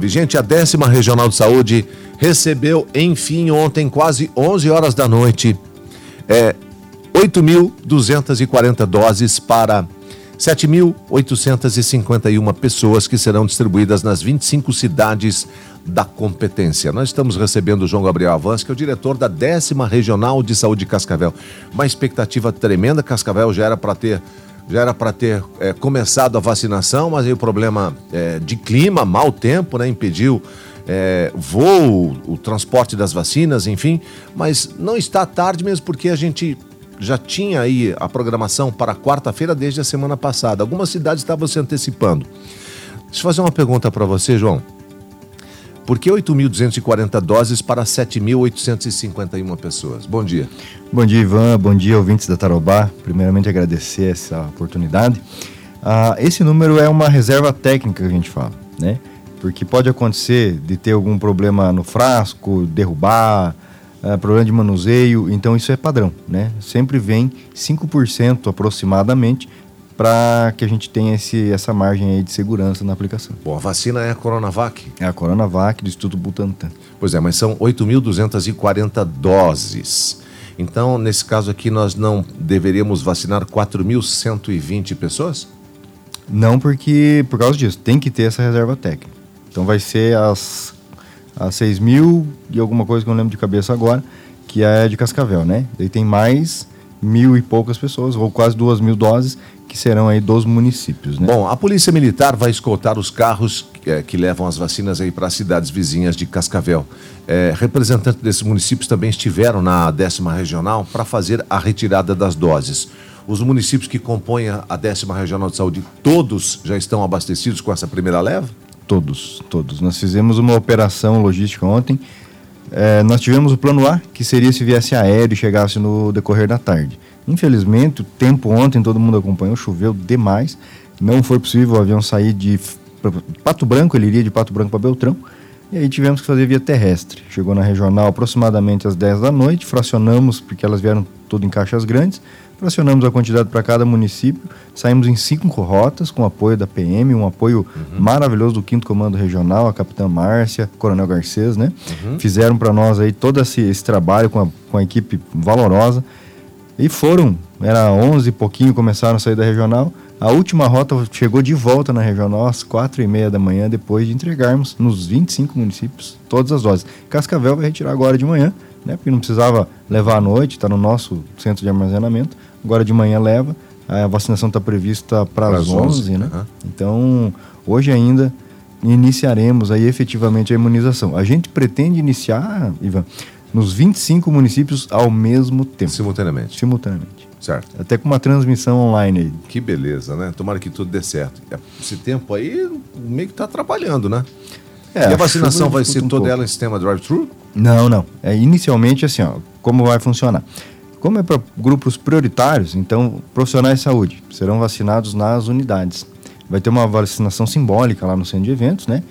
Vigente, a décima regional de saúde recebeu, enfim, ontem, quase 11 horas da noite, é, 8.240 doses para 7.851 pessoas que serão distribuídas nas 25 cidades da competência. Nós estamos recebendo o João Gabriel Avance, que é o diretor da décima regional de saúde de Cascavel. Uma expectativa tremenda, Cascavel já era para ter já era para ter é, começado a vacinação, mas aí o problema é, de clima, mau tempo, né, impediu é, voo, o transporte das vacinas, enfim. Mas não está tarde mesmo porque a gente já tinha aí a programação para quarta-feira desde a semana passada. Algumas cidades estavam se antecipando. Deixa eu fazer uma pergunta para você, João. Por que 8.240 doses para 7.851 pessoas? Bom dia. Bom dia, Ivan. Bom dia, ouvintes da Tarobá. Primeiramente, agradecer essa oportunidade. Ah, esse número é uma reserva técnica que a gente fala, né? Porque pode acontecer de ter algum problema no frasco, derrubar, ah, problema de manuseio, então isso é padrão, né? Sempre vem 5% aproximadamente para que a gente tenha esse, essa margem aí de segurança na aplicação. Bom, a vacina é a Coronavac? É a Coronavac do Instituto Butantan. Pois é, mas são 8.240 doses. Então, nesse caso aqui, nós não deveríamos vacinar 4.120 pessoas? Não, porque por causa disso, tem que ter essa reserva técnica. Então vai ser as, as 6 mil e alguma coisa que eu não lembro de cabeça agora, que é de Cascavel, né? Daí tem mais mil e poucas pessoas, ou quase duas mil doses, que serão aí dos municípios. Né? Bom, a Polícia Militar vai escoltar os carros é, que levam as vacinas aí para as cidades vizinhas de Cascavel. É, representantes desses municípios também estiveram na décima regional para fazer a retirada das doses. Os municípios que compõem a décima regional de saúde, todos já estão abastecidos com essa primeira leva? Todos, todos. Nós fizemos uma operação logística ontem. É, nós tivemos o plano A, que seria se viesse aéreo e chegasse no decorrer da tarde. Infelizmente, o tempo ontem, todo mundo acompanhou, choveu demais. Não foi possível o avião sair de Pato Branco, ele iria de Pato Branco para Beltrão. E aí tivemos que fazer via terrestre. Chegou na regional aproximadamente às 10 da noite, fracionamos, porque elas vieram tudo em caixas grandes, fracionamos a quantidade para cada município, saímos em cinco rotas com apoio da PM, um apoio uhum. maravilhoso do 5 Comando Regional, a Capitã Márcia, Coronel Garcês, né? Uhum. Fizeram para nós aí todo esse, esse trabalho com a, com a equipe valorosa. E foram, era 11 e pouquinho, começaram a sair da regional. A última rota chegou de volta na regional às 4 e meia da manhã, depois de entregarmos nos 25 municípios todas as doses. Cascavel vai retirar agora de manhã, né, porque não precisava levar à noite, está no nosso centro de armazenamento. Agora de manhã leva. A vacinação está prevista para as 11, 11, né? Uhum. Então, hoje ainda iniciaremos aí efetivamente a imunização. A gente pretende iniciar, Ivan, nos 25 municípios ao mesmo tempo. Simultaneamente. Simultaneamente. Certo. Até com uma transmissão online aí. Que beleza, né? Tomara que tudo dê certo. Esse tempo aí meio que está atrapalhando, né? É, e a vacinação vai ser um toda pouco. ela em sistema drive-thru? Não, não. É inicialmente assim, ó, como vai funcionar? Como é para grupos prioritários, então profissionais de saúde serão vacinados nas unidades. Vai ter uma vacinação simbólica lá no centro de eventos, né?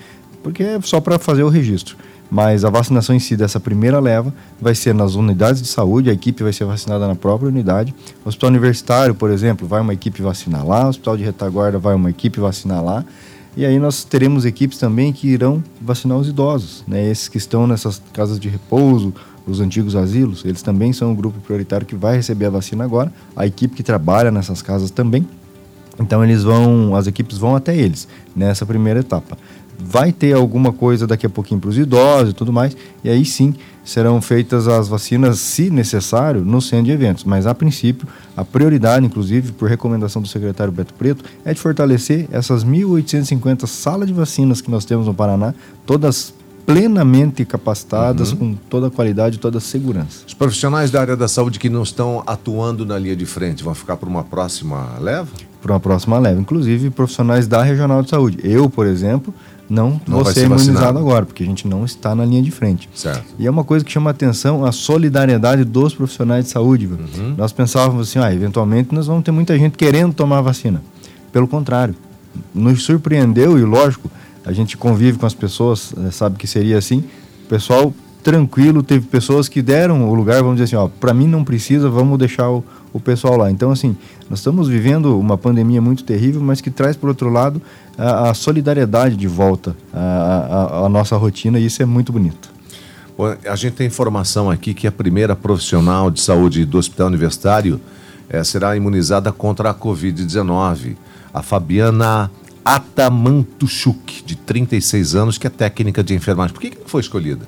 Porque é só para fazer o registro. Mas a vacinação em si dessa primeira leva vai ser nas unidades de saúde, a equipe vai ser vacinada na própria unidade. O hospital universitário, por exemplo, vai uma equipe vacinar lá, o hospital de retaguarda vai uma equipe vacinar lá. E aí nós teremos equipes também que irão vacinar os idosos, né? Esses que estão nessas casas de repouso, os antigos asilos, eles também são um grupo prioritário que vai receber a vacina agora. A equipe que trabalha nessas casas também. Então eles vão, as equipes vão até eles nessa primeira etapa vai ter alguma coisa daqui a pouquinho para os idosos e tudo mais, e aí sim serão feitas as vacinas, se necessário, no centro de eventos. Mas a princípio, a prioridade, inclusive, por recomendação do secretário Beto Preto, é de fortalecer essas 1.850 salas de vacinas que nós temos no Paraná, todas plenamente capacitadas, uhum. com toda a qualidade e toda a segurança. Os profissionais da área da saúde que não estão atuando na linha de frente vão ficar para uma próxima leva? Para uma próxima leva, inclusive profissionais da Regional de Saúde. Eu, por exemplo, não, não vou ser imunizado vacinado. agora, porque a gente não está na linha de frente. Certo. E é uma coisa que chama atenção a solidariedade dos profissionais de saúde. Uhum. Nós pensávamos assim, ah, eventualmente nós vamos ter muita gente querendo tomar vacina. Pelo contrário, nos surpreendeu e lógico, a gente convive com as pessoas, eh, sabe que seria assim. O pessoal tranquilo. Teve pessoas que deram o lugar, vamos dizer assim, ó, para mim não precisa, vamos deixar o, o pessoal lá. Então, assim, nós estamos vivendo uma pandemia muito terrível, mas que traz, por outro lado, a, a solidariedade de volta à, à, à nossa rotina, e isso é muito bonito. A gente tem informação aqui que a primeira profissional de saúde do Hospital Universitário é, será imunizada contra a Covid-19. A Fabiana Atamantuchuk, de 36 anos, que é técnica de enfermagem. Por que, que foi escolhida?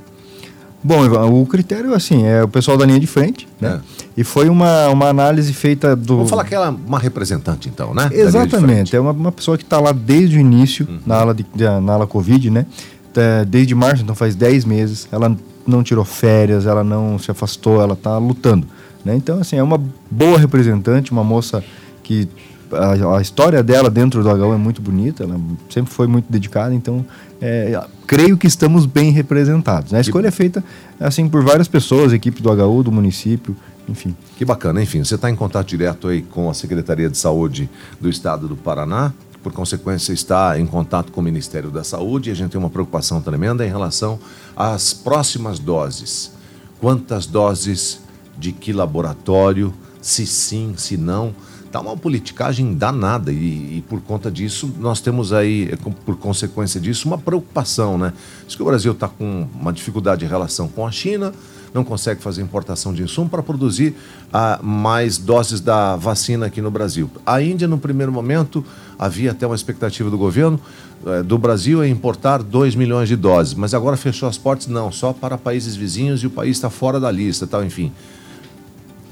Bom, o critério, assim, é o pessoal da linha de frente, né? É. E foi uma, uma análise feita do... Vamos falar que ela é uma representante, então, né? Exatamente, é uma, uma pessoa que está lá desde o início, uhum. na, ala de, na ala Covid, né? Tá, desde março, então faz 10 meses, ela não tirou férias, ela não se afastou, ela está lutando, né? Então, assim, é uma boa representante, uma moça que a, a, história dela dentro do HU é muito bonita, ela sempre foi muito dedicada, então é, creio que estamos bem representados. Né? A escolha é feita assim por várias pessoas, equipe do HU, do município, enfim. Que bacana, enfim, você está em contato direto aí com a Secretaria de Saúde do Estado do Paraná, por consequência está em contato com o Ministério da Saúde e a gente tem uma preocupação tremenda em relação às próximas doses. Quantas doses de que laboratório, se sim, se não, Está uma politicagem danada e, e, por conta disso nós temos aí, é, por consequência disso, uma preocupação, né? Diz que o Brasil está com uma dificuldade em relação com a China, não consegue fazer importação de insumo para produzir ah, mais doses da vacina aqui no Brasil. A Índia, no primeiro momento, havia até uma expectativa do governo eh, do Brasil em importar 2 milhões de doses, mas agora fechou as portas, não, só para países vizinhos e o país está fora da lista, tal, enfim.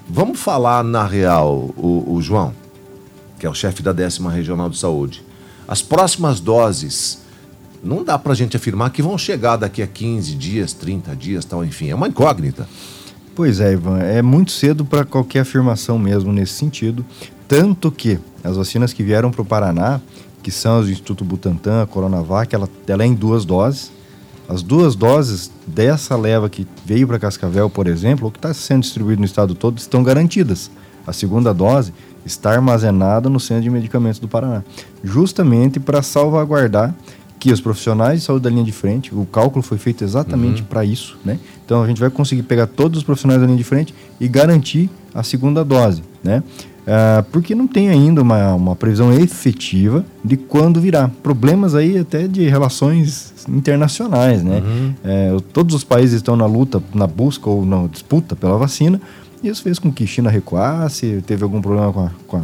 Vamos falar na real, o, o João, que é o chefe da décima regional de saúde. As próximas doses, não dá para a gente afirmar que vão chegar daqui a 15 dias, 30 dias, tal, enfim, é uma incógnita. Pois é, Ivan, é muito cedo para qualquer afirmação mesmo nesse sentido. Tanto que as vacinas que vieram para o Paraná, que são as do Instituto Butantan, a Coronavac, ela, ela é em duas doses. As duas doses dessa leva que veio para Cascavel, por exemplo, ou que está sendo distribuído no estado todo, estão garantidas. A segunda dose está armazenada no Centro de Medicamentos do Paraná, justamente para salvaguardar que os profissionais de saúde da linha de frente, o cálculo foi feito exatamente uhum. para isso, né? Então a gente vai conseguir pegar todos os profissionais da linha de frente e garantir a segunda dose, né? Uh, porque não tem ainda uma, uma previsão efetiva de quando virá. Problemas aí até de relações internacionais, né? Uhum. É, todos os países estão na luta, na busca ou na disputa pela vacina, e isso fez com que China recuasse, teve algum problema com a, com a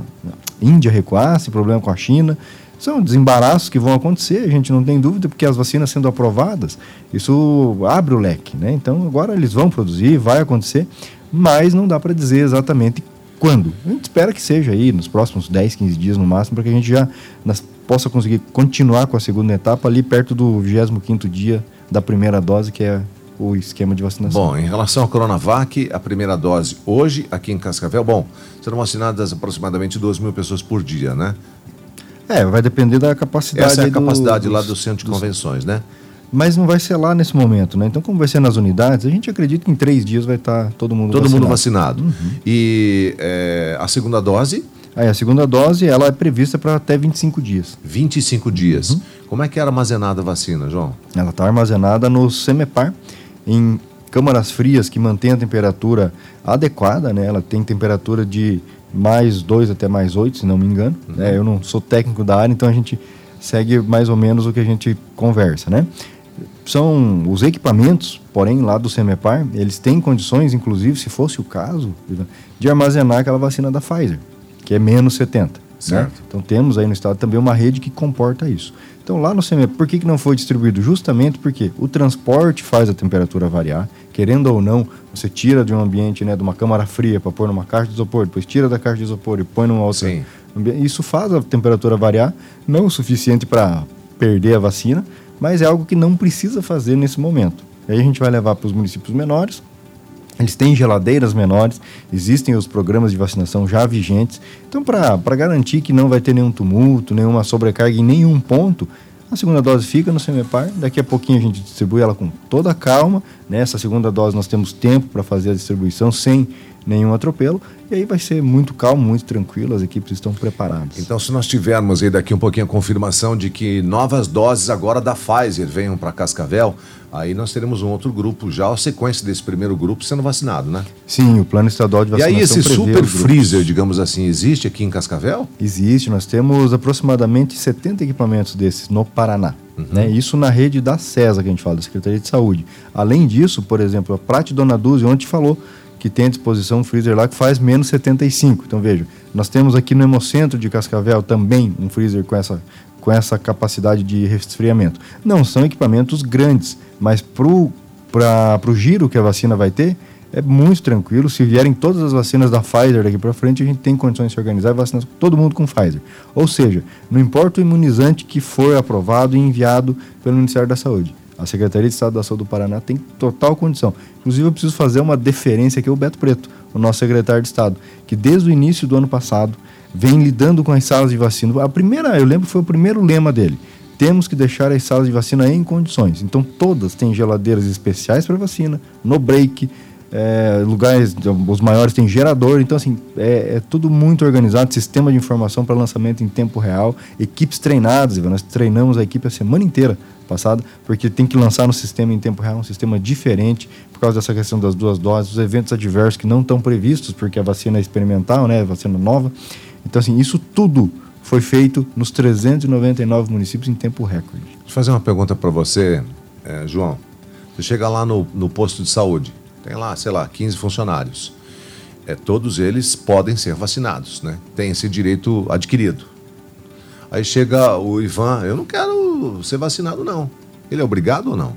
Índia recuasse, problema com a China. São desembaraços que vão acontecer, a gente não tem dúvida, porque as vacinas sendo aprovadas, isso abre o leque, né? Então agora eles vão produzir, vai acontecer, mas não dá para dizer exatamente quando? A gente espera que seja aí nos próximos 10, 15 dias no máximo, para que a gente já possa conseguir continuar com a segunda etapa ali perto do 25 dia da primeira dose, que é o esquema de vacinação. Bom, em relação à Coronavac, a primeira dose hoje aqui em Cascavel, bom, serão vacinadas aproximadamente 2 mil pessoas por dia, né? É, vai depender da capacidade. Essa é a capacidade lá do centro de dos, convenções, né? Mas não vai ser lá nesse momento, né? Então, como vai ser nas unidades, a gente acredita que em três dias vai estar tá todo mundo todo vacinado. mundo vacinado. Uhum. E é, a segunda dose? Aí, a segunda dose ela é prevista para até 25 dias. 25 dias. Uhum. Como é que é armazenada a vacina, João? Ela está armazenada no Semepar, em câmaras frias que mantém a temperatura adequada, né? Ela tem temperatura de mais 2 até mais 8, se não me engano. Uhum. Né? Eu não sou técnico da área, então a gente segue mais ou menos o que a gente conversa, né? São os equipamentos, porém, lá do CEMEPAR, eles têm condições, inclusive, se fosse o caso, de armazenar aquela vacina da Pfizer, que é menos 70. Né? Certo. Né? Então temos aí no estado também uma rede que comporta isso. Então lá no CEMEPAR, por que, que não foi distribuído? Justamente porque o transporte faz a temperatura variar, querendo ou não, você tira de um ambiente, né, de uma câmara fria para pôr numa caixa de isopor, depois tira da caixa de isopor e põe numa outra. Sim. Isso faz a temperatura variar, não o suficiente para perder a vacina, mas é algo que não precisa fazer nesse momento. Aí a gente vai levar para os municípios menores, eles têm geladeiras menores, existem os programas de vacinação já vigentes. Então, para garantir que não vai ter nenhum tumulto, nenhuma sobrecarga em nenhum ponto, a segunda dose fica no Semepar. Daqui a pouquinho a gente distribui ela com toda a calma. Nessa segunda dose nós temos tempo para fazer a distribuição sem nenhum atropelo. E aí vai ser muito calmo, muito tranquilo, as equipes estão preparadas. Então, se nós tivermos aí daqui um pouquinho a confirmação de que novas doses agora da Pfizer venham para Cascavel, aí nós teremos um outro grupo já, a sequência desse primeiro grupo sendo vacinado, né? Sim, o plano estadual de vacinação. E aí, esse super freezer, digamos assim, existe aqui em Cascavel? Existe, nós temos aproximadamente 70 equipamentos desses no Paraná. Uhum. Né? Isso na rede da CESA, que a gente fala, da Secretaria de Saúde. Além disso, por exemplo, a Prate Dona Dúzia, ontem falou que tem à disposição um freezer lá que faz menos 75. Então veja, nós temos aqui no Hemocentro de Cascavel também um freezer com essa, com essa capacidade de resfriamento. Não são equipamentos grandes, mas para o giro que a vacina vai ter, é muito tranquilo. Se vierem todas as vacinas da Pfizer daqui para frente, a gente tem condições de se organizar e vacinar todo mundo com Pfizer. Ou seja, não importa o imunizante que for aprovado e enviado pelo Ministério da Saúde. A Secretaria de Estado da Saúde do Paraná tem total condição. Inclusive, eu preciso fazer uma deferência aqui ao Beto Preto, o nosso secretário de Estado, que desde o início do ano passado vem lidando com as salas de vacina. A primeira, eu lembro, foi o primeiro lema dele. Temos que deixar as salas de vacina em condições. Então, todas têm geladeiras especiais para vacina, no break, é, lugares, os maiores têm gerador, então assim, é, é tudo muito organizado, sistema de informação para lançamento em tempo real, equipes treinadas, nós treinamos a equipe a semana inteira passada, porque tem que lançar no sistema em tempo real, um sistema diferente, por causa dessa questão das duas doses, os eventos adversos que não estão previstos, porque a vacina é experimental, né, vacina nova. Então assim, isso tudo foi feito nos 399 municípios em tempo recorde. Deixa eu fazer uma pergunta para você, é, João. Você chega lá no, no posto de saúde, tem lá, sei lá, 15 funcionários. É, todos eles podem ser vacinados, né? Tem esse direito adquirido. Aí chega o Ivan, eu não quero ser vacinado, não. Ele é obrigado ou não?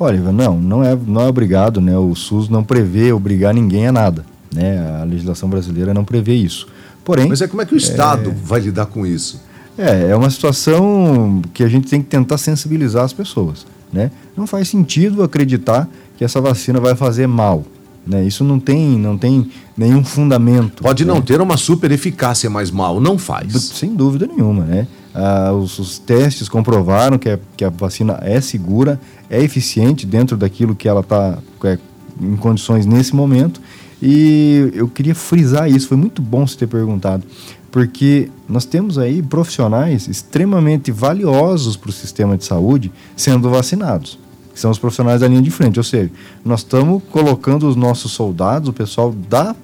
Olha, Ivan, não, não é, não é obrigado, né? O SUS não prevê obrigar ninguém a nada, né? A legislação brasileira não prevê isso. Porém, mas é como é que o Estado é... vai lidar com isso? É, é uma situação que a gente tem que tentar sensibilizar as pessoas, né? Não faz sentido acreditar que essa vacina vai fazer mal. Né? Isso não tem, não tem nenhum fundamento. Pode né? não ter uma super eficácia, mas mal não faz. Sem dúvida nenhuma. Né? Ah, os, os, testes comprovaram que a, que a vacina é segura, é eficiente dentro daquilo que ela está é, em condições nesse momento. E eu queria frisar isso, foi muito bom você ter perguntado, porque nós temos aí profissionais extremamente valiosos para o sistema de saúde sendo vacinados que são os profissionais da linha de frente. Ou seja, nós estamos colocando os nossos soldados, o pessoal da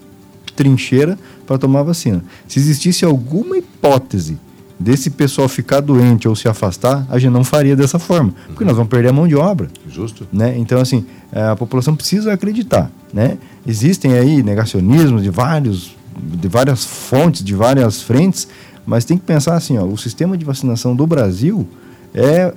trincheira, para tomar vacina. Se existisse alguma hipótese desse pessoal ficar doente ou se afastar, a gente não faria dessa forma, porque nós vamos perder a mão de obra. Justo. Né? Então, assim, é, a população precisa acreditar. Né? Existem aí negacionismos de vários, de várias fontes, de várias frentes, mas tem que pensar assim, ó, o sistema de vacinação do Brasil é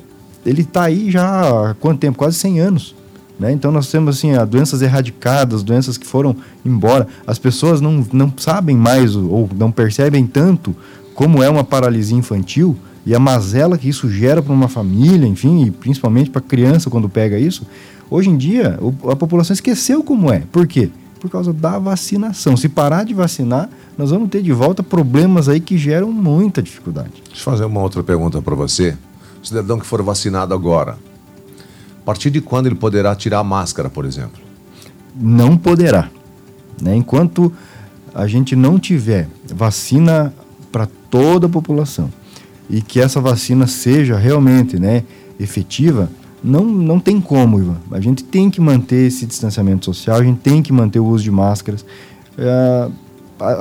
ele está aí já há quanto tempo? Quase 100 anos. Né? Então nós temos assim, doenças erradicadas, doenças que foram embora. As pessoas não, não sabem mais ou não percebem tanto como é uma paralisia infantil e a mazela que isso gera para uma família, enfim, e principalmente para a criança quando pega isso. Hoje em dia, a população esqueceu como é. Por quê? Por causa da vacinação. Se parar de vacinar, nós vamos ter de volta problemas aí que geram muita dificuldade. Deixa eu fazer uma outra pergunta para você cidadão que for vacinado agora, a partir de quando ele poderá tirar a máscara, por exemplo? Não poderá. Né? Enquanto a gente não tiver vacina para toda a população e que essa vacina seja realmente né, efetiva, não, não tem como, Ivan. A gente tem que manter esse distanciamento social, a gente tem que manter o uso de máscaras. É,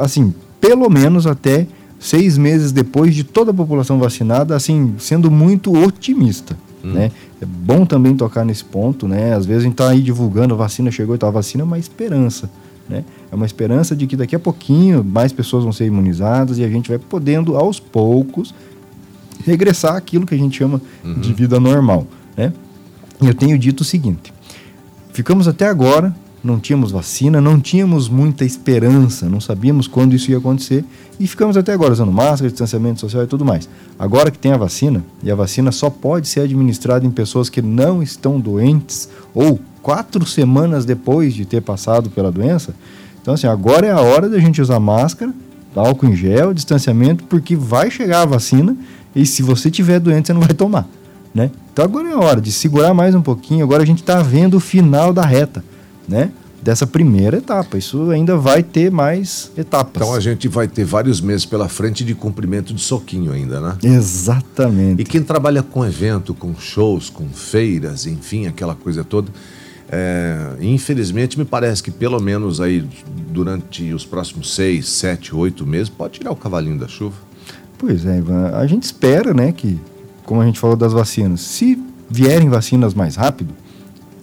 assim, pelo menos até seis meses depois de toda a população vacinada, assim, sendo muito otimista. Hum. Né? É bom também tocar nesse ponto, né? Às vezes a gente está aí divulgando a vacina, chegou e tal, a vacina é uma esperança. Né? É uma esperança de que daqui a pouquinho mais pessoas vão ser imunizadas e a gente vai podendo, aos poucos, regressar àquilo que a gente chama uhum. de vida normal. Né? E eu tenho dito o seguinte: ficamos até agora não tínhamos vacina, não tínhamos muita esperança, não sabíamos quando isso ia acontecer e ficamos até agora usando máscara, distanciamento social e tudo mais. Agora que tem a vacina, e a vacina só pode ser administrada em pessoas que não estão doentes ou quatro semanas depois de ter passado pela doença, então assim, agora é a hora da gente usar máscara, álcool em gel, distanciamento, porque vai chegar a vacina e se você tiver doente você não vai tomar. Né? Então agora é a hora de segurar mais um pouquinho, agora a gente está vendo o final da reta né? dessa primeira etapa. Isso ainda vai ter mais etapas. Então a gente vai ter vários meses pela frente de cumprimento de soquinho ainda, né? Exatamente. E quem trabalha com evento, com shows, com feiras, enfim, aquela coisa toda, é, infelizmente me parece que pelo menos aí durante os próximos seis, sete, oito meses pode tirar o cavalinho da chuva. Pois é, Ivan. A gente espera, né, que, como a gente falou das vacinas, se vierem vacinas mais rápido,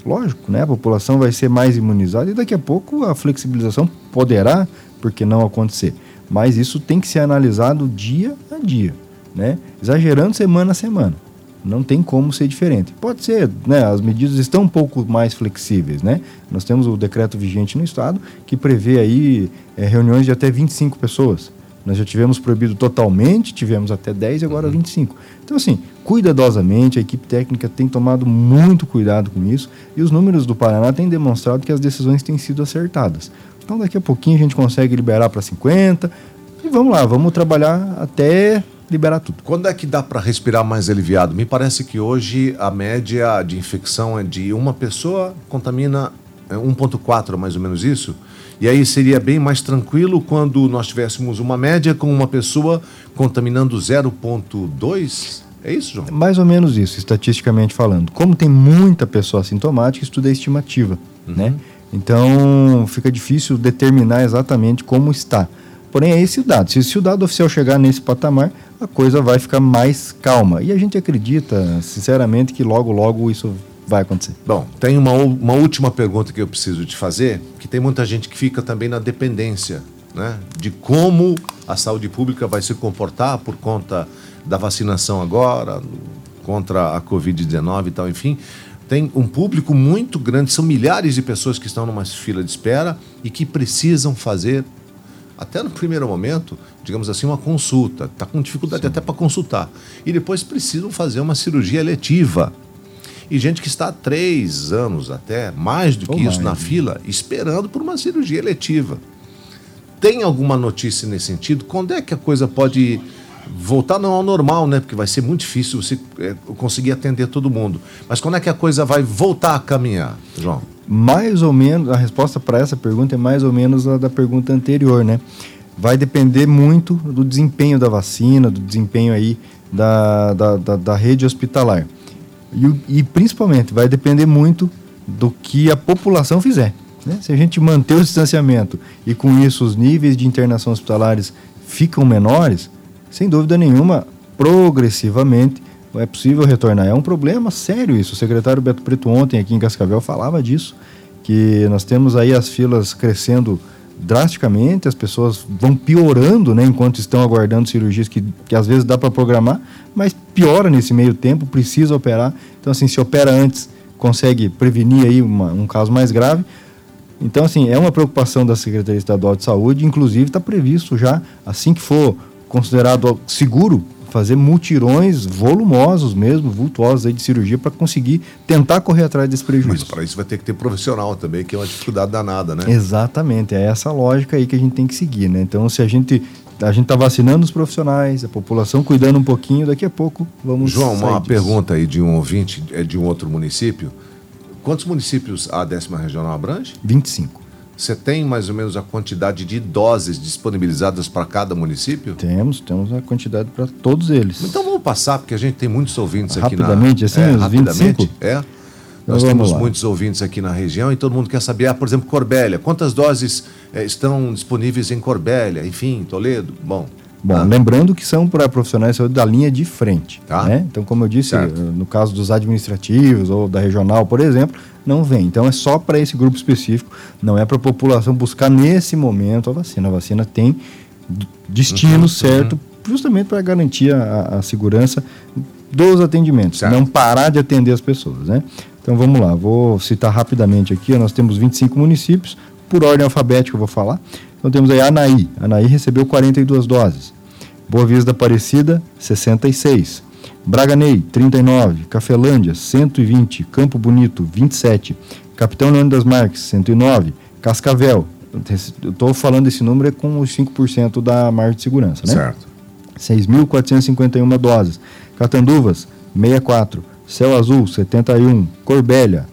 lógico, né, a população vai ser mais imunizada e daqui a pouco a flexibilização poderá, porque não acontecer. Mas isso tem que ser analisado dia a dia, né? Exagerando semana a semana. Não tem como ser diferente. Pode ser, né? As medidas estão um pouco mais flexíveis, né? Nós temos o decreto vigente no estado que prevê aí é, reuniões de até 25 pessoas. Nós já tivemos proibido totalmente, tivemos até 10 e agora 25. Então, assim, cuidadosamente, a equipe técnica tem tomado muito cuidado com isso e os números do Paraná têm demonstrado que as decisões têm sido acertadas. Então, daqui a pouquinho a gente consegue liberar para 50 e vamos lá, vamos trabalhar até liberar tudo. Quando é que dá para respirar mais aliviado? Me parece que hoje a média de infecção é de uma pessoa contamina 1,4 é, mais ou menos isso. E aí seria bem mais tranquilo quando nós tivéssemos uma média com uma pessoa contaminando 0,2? É isso, João? Mais ou menos isso, estatisticamente falando. Como tem muita pessoa assintomática, isso tudo é estimativa, uhum. né? Então fica difícil determinar exatamente como está. Porém, é esse o dado. Se, se o dado oficial chegar nesse patamar, a coisa vai ficar mais calma. E a gente acredita, sinceramente, que logo, logo isso vai acontecer. Bom, tem uma, uma última pergunta que eu preciso te fazer, que tem muita gente que fica também na dependência, né? De como a saúde pública vai se comportar por conta da vacinação agora, contra a Covid-19 e tal, enfim. Tem um público muito grande, são milhares de pessoas que estão numa fila de espera e que precisam fazer até no primeiro momento, digamos assim, uma consulta. Está com dificuldade Sim. até para consultar. E depois precisam fazer uma cirurgia eletiva. E gente que está há três anos até, mais do que Ou isso, mais, na né? fila, esperando por uma cirurgia eletiva. Tem alguma notícia nesse sentido? Quando é que a coisa pode voltar não ao normal, né? Porque vai ser muito difícil você é, conseguir atender todo mundo. Mas quando é que a coisa vai voltar a caminhar, João? Mais ou menos, a resposta para essa pergunta é mais ou menos a da pergunta anterior, né? Vai depender muito do desempenho da vacina, do desempenho aí da, da, da, da rede hospitalar. E, e, principalmente vai depender muito do que a população fizer. Né? Se a gente manter o distanciamento e com isso os níveis de internação hospitalares ficam menores, sem dúvida nenhuma, progressivamente é possível retornar. É um problema sério isso. O secretário Beto Preto ontem aqui em Cascavel falava disso, que nós temos aí as filas crescendo drasticamente, as pessoas vão piorando, né, enquanto estão aguardando cirurgias que, que às vezes dá para programar, mas piora nesse meio tempo, precisa operar. Então, assim, se opera antes, consegue prevenir aí uma, um caso mais grave. Então, assim, é uma preocupação da Secretaria Estadual de Saúde, inclusive está previsto já, assim que for considerado seguro fazer mutirões volumosos mesmo, vultuosos aí de cirurgia para conseguir tentar correr atrás desse prejuízo. Mas para isso vai ter que ter profissional também, que é uma dificuldade danada, né? Exatamente, é essa lógica aí que a gente tem que seguir, né? Então, se a gente a gente está vacinando os profissionais, a população cuidando um pouquinho, daqui a pouco vamos. João, uma disso. pergunta aí de um ouvinte é de um outro município. Quantos municípios a décima regional abrange? 25. Você tem mais ou menos a quantidade de doses disponibilizadas para cada município? Temos, temos a quantidade para todos eles. Então vamos passar, porque a gente tem muitos ouvintes aqui na... Rapidamente, assim, é, os rapidamente, 25? É. Então Nós temos lá. muitos ouvintes aqui na região e todo mundo quer saber, ah, por exemplo, Corbélia. Quantas doses é, estão disponíveis em Corbélia? Enfim, Toledo? Bom, Bom, ah. lembrando que são para profissionais da linha de frente. Tá. Né? Então, como eu disse, certo. no caso dos administrativos ou da regional, por exemplo, não vem. Então, é só para esse grupo específico, não é para a população buscar nesse momento a vacina. A vacina tem destino uhum, certo, uhum. justamente para garantir a, a, segurança dos atendimentos, certo. não parar de atender as pessoas. Né? Então, vamos lá, vou citar rapidamente aqui. Nós temos 25 municípios, por ordem alfabética eu vou falar. Então temos aí Anaí. Anaí recebeu 42 doses. Boa Vista Aparecida, 66. Braganei, 39. Cafelândia, 120. Campo Bonito, 27. Capitão Leandro das Marques, 109. Cascavel, eu estou falando esse número é com os 5% da margem de segurança, né? Certo. 6.451 doses. Catanduvas, 64. Céu Azul, 71. Corbélia,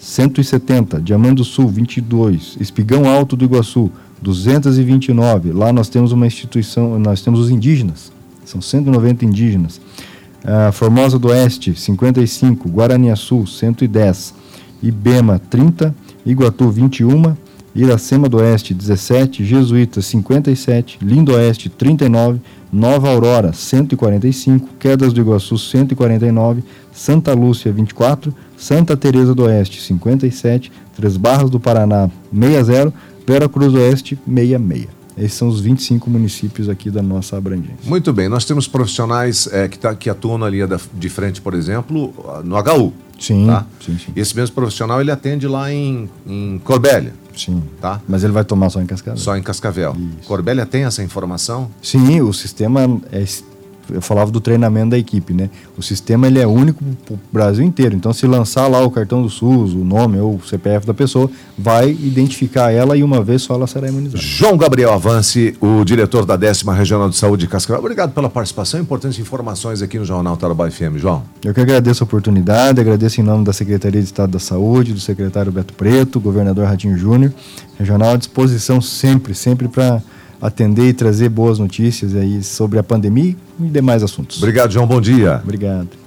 170. Diamante do Sul, 22. Espigão Alto do Iguaçu, 229. Lá nós temos uma instituição, nós temos os indígenas, são 190 indígenas. Uh, Formosa do Oeste, 55. Guaraniaçu, 110. Ibema, 30. Iguatu, 21. Iracema do Oeste 17, Jesuítas 57, Lindo Oeste 39, Nova Aurora 145, Quedas do Iguaçu 149, Santa Lúcia 24, Santa Teresa do Oeste 57, Três Barras do Paraná 60, Vera Cruz Oeste 66. Esses são os 25 municípios aqui da nossa abrangência. Muito bem, nós temos profissionais é, que, tá, que atuam na linha da, de frente, por exemplo, no HU. Sim, tá? sim, sim. Esse mesmo profissional ele atende lá em, em Corbélia. Sim. Tá? Mas ele vai tomar só em Cascavel. Só em Cascavel. Isso. Corbélia tem essa informação? Sim, o sistema é eu falava do treinamento da equipe, né? O sistema ele é único para o Brasil inteiro. Então, se lançar lá o cartão do SUS, o nome ou o CPF da pessoa, vai identificar ela e uma vez só ela será imunizada. João Gabriel Avance, o diretor da décima Regional de Saúde de Cascavel. Obrigado pela participação importantes informações aqui no Jornal Tarobá FM, João. Eu que agradeço a oportunidade, agradeço em nome da Secretaria de Estado da Saúde, do secretário Beto Preto, governador Ratinho Júnior. Regional à disposição sempre, sempre para atender e trazer boas notícias aí sobre a pandemia e demais assuntos. Obrigado, João. Bom dia. Obrigado.